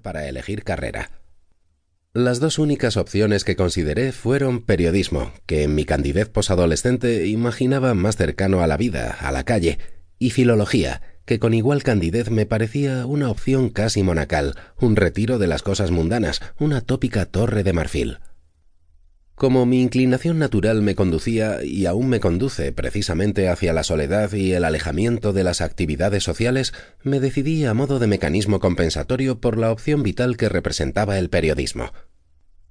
para elegir carrera. Las dos únicas opciones que consideré fueron periodismo, que en mi candidez posadolescente imaginaba más cercano a la vida, a la calle, y filología, que con igual candidez me parecía una opción casi monacal, un retiro de las cosas mundanas, una tópica torre de marfil. Como mi inclinación natural me conducía y aún me conduce precisamente hacia la soledad y el alejamiento de las actividades sociales, me decidí a modo de mecanismo compensatorio por la opción vital que representaba el periodismo.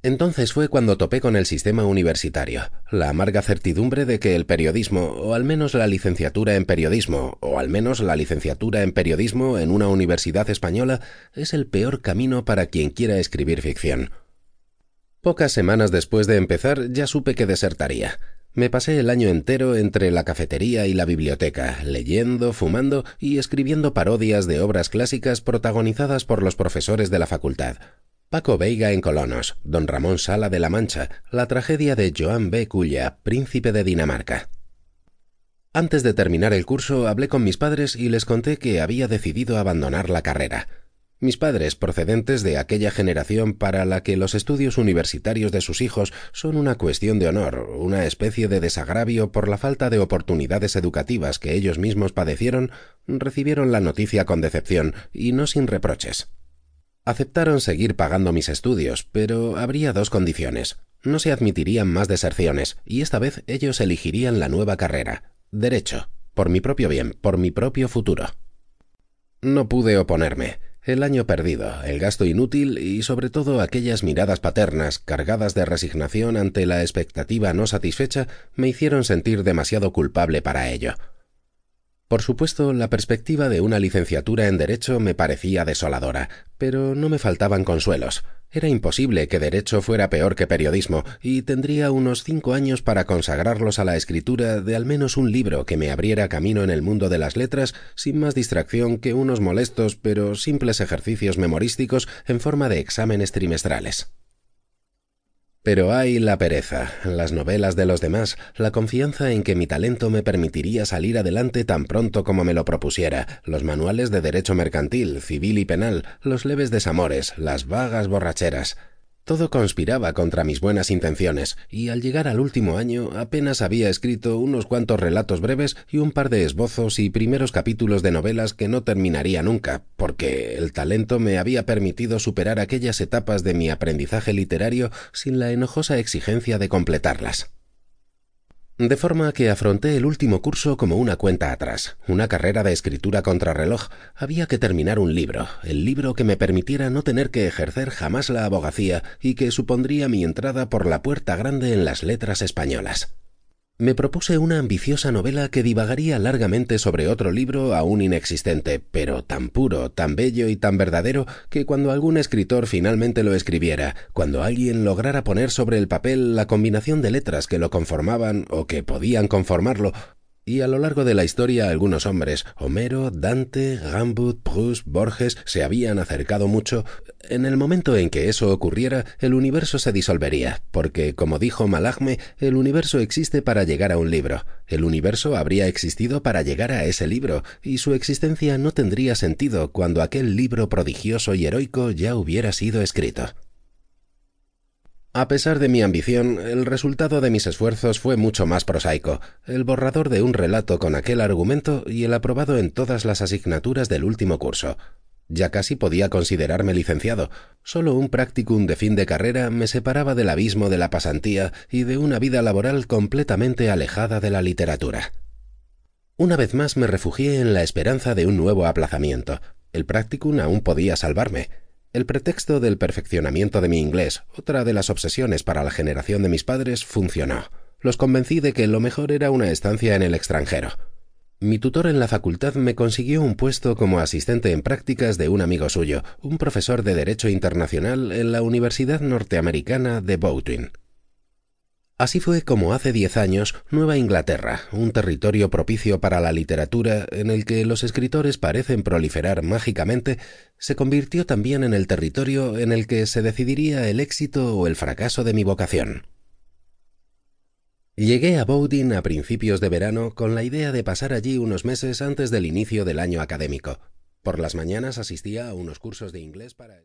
Entonces fue cuando topé con el sistema universitario, la amarga certidumbre de que el periodismo, o al menos la licenciatura en periodismo, o al menos la licenciatura en periodismo en una universidad española, es el peor camino para quien quiera escribir ficción. Pocas semanas después de empezar ya supe que desertaría. Me pasé el año entero entre la cafetería y la biblioteca, leyendo, fumando y escribiendo parodias de obras clásicas protagonizadas por los profesores de la facultad. Paco Veiga en Colonos, Don Ramón Sala de la Mancha, la tragedia de Joan B. Culla, príncipe de Dinamarca. Antes de terminar el curso hablé con mis padres y les conté que había decidido abandonar la carrera. Mis padres, procedentes de aquella generación para la que los estudios universitarios de sus hijos son una cuestión de honor, una especie de desagravio por la falta de oportunidades educativas que ellos mismos padecieron, recibieron la noticia con decepción y no sin reproches. Aceptaron seguir pagando mis estudios, pero habría dos condiciones. No se admitirían más deserciones, y esta vez ellos elegirían la nueva carrera, Derecho, por mi propio bien, por mi propio futuro. No pude oponerme el año perdido, el gasto inútil y sobre todo aquellas miradas paternas cargadas de resignación ante la expectativa no satisfecha me hicieron sentir demasiado culpable para ello. Por supuesto, la perspectiva de una licenciatura en Derecho me parecía desoladora, pero no me faltaban consuelos. Era imposible que Derecho fuera peor que periodismo, y tendría unos cinco años para consagrarlos a la escritura de al menos un libro que me abriera camino en el mundo de las letras sin más distracción que unos molestos pero simples ejercicios memorísticos en forma de exámenes trimestrales. Pero hay la pereza, las novelas de los demás, la confianza en que mi talento me permitiría salir adelante tan pronto como me lo propusiera, los manuales de derecho mercantil, civil y penal, los leves desamores, las vagas borracheras. Todo conspiraba contra mis buenas intenciones, y al llegar al último año apenas había escrito unos cuantos relatos breves y un par de esbozos y primeros capítulos de novelas que no terminaría nunca, porque el talento me había permitido superar aquellas etapas de mi aprendizaje literario sin la enojosa exigencia de completarlas. De forma que afronté el último curso como una cuenta atrás, una carrera de escritura contrarreloj. Había que terminar un libro, el libro que me permitiera no tener que ejercer jamás la abogacía y que supondría mi entrada por la puerta grande en las letras españolas me propuse una ambiciosa novela que divagaría largamente sobre otro libro aún inexistente, pero tan puro, tan bello y tan verdadero que cuando algún escritor finalmente lo escribiera, cuando alguien lograra poner sobre el papel la combinación de letras que lo conformaban o que podían conformarlo, y a lo largo de la historia algunos hombres, Homero, Dante, Gambut, Proust, Borges, se habían acercado mucho. En el momento en que eso ocurriera, el universo se disolvería, porque, como dijo Malagme, el universo existe para llegar a un libro. El universo habría existido para llegar a ese libro, y su existencia no tendría sentido cuando aquel libro prodigioso y heroico ya hubiera sido escrito. A pesar de mi ambición, el resultado de mis esfuerzos fue mucho más prosaico, el borrador de un relato con aquel argumento y el aprobado en todas las asignaturas del último curso. Ya casi podía considerarme licenciado. Solo un practicum de fin de carrera me separaba del abismo de la pasantía y de una vida laboral completamente alejada de la literatura. Una vez más me refugié en la esperanza de un nuevo aplazamiento. El practicum aún podía salvarme. El pretexto del perfeccionamiento de mi inglés, otra de las obsesiones para la generación de mis padres, funcionó. Los convencí de que lo mejor era una estancia en el extranjero. Mi tutor en la facultad me consiguió un puesto como asistente en prácticas de un amigo suyo, un profesor de Derecho Internacional en la Universidad Norteamericana de Bowdoin. Así fue como hace diez años Nueva Inglaterra, un territorio propicio para la literatura en el que los escritores parecen proliferar mágicamente, se convirtió también en el territorio en el que se decidiría el éxito o el fracaso de mi vocación. Llegué a Bowdoin a principios de verano con la idea de pasar allí unos meses antes del inicio del año académico. Por las mañanas asistía a unos cursos de inglés para